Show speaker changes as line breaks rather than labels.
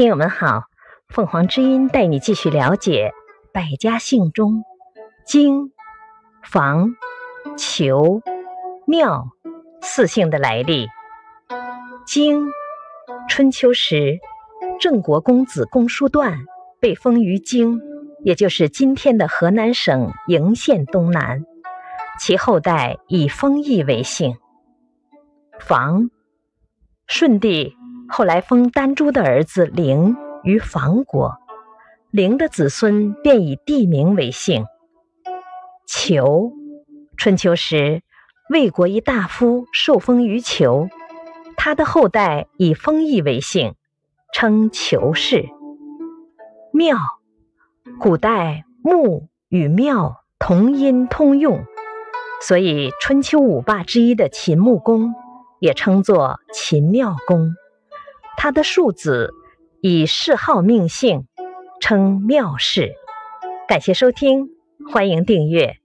听友们好，凤凰之音带你继续了解百家姓中荆、房、裘、庙四姓的来历。荆，春秋时郑国公子公叔段被封于京，也就是今天的河南省鄞县东南，其后代以封邑为姓。房，舜帝。后来封丹朱的儿子陵于房国，陵的子孙便以地名为姓。裘，春秋时魏国一大夫受封于裘，他的后代以封邑为姓，称裘氏。庙，古代墓与庙同音通用，所以春秋五霸之一的秦穆公也称作秦庙公。他的庶子以谥号命姓，称妙氏。感谢收听，欢迎订阅。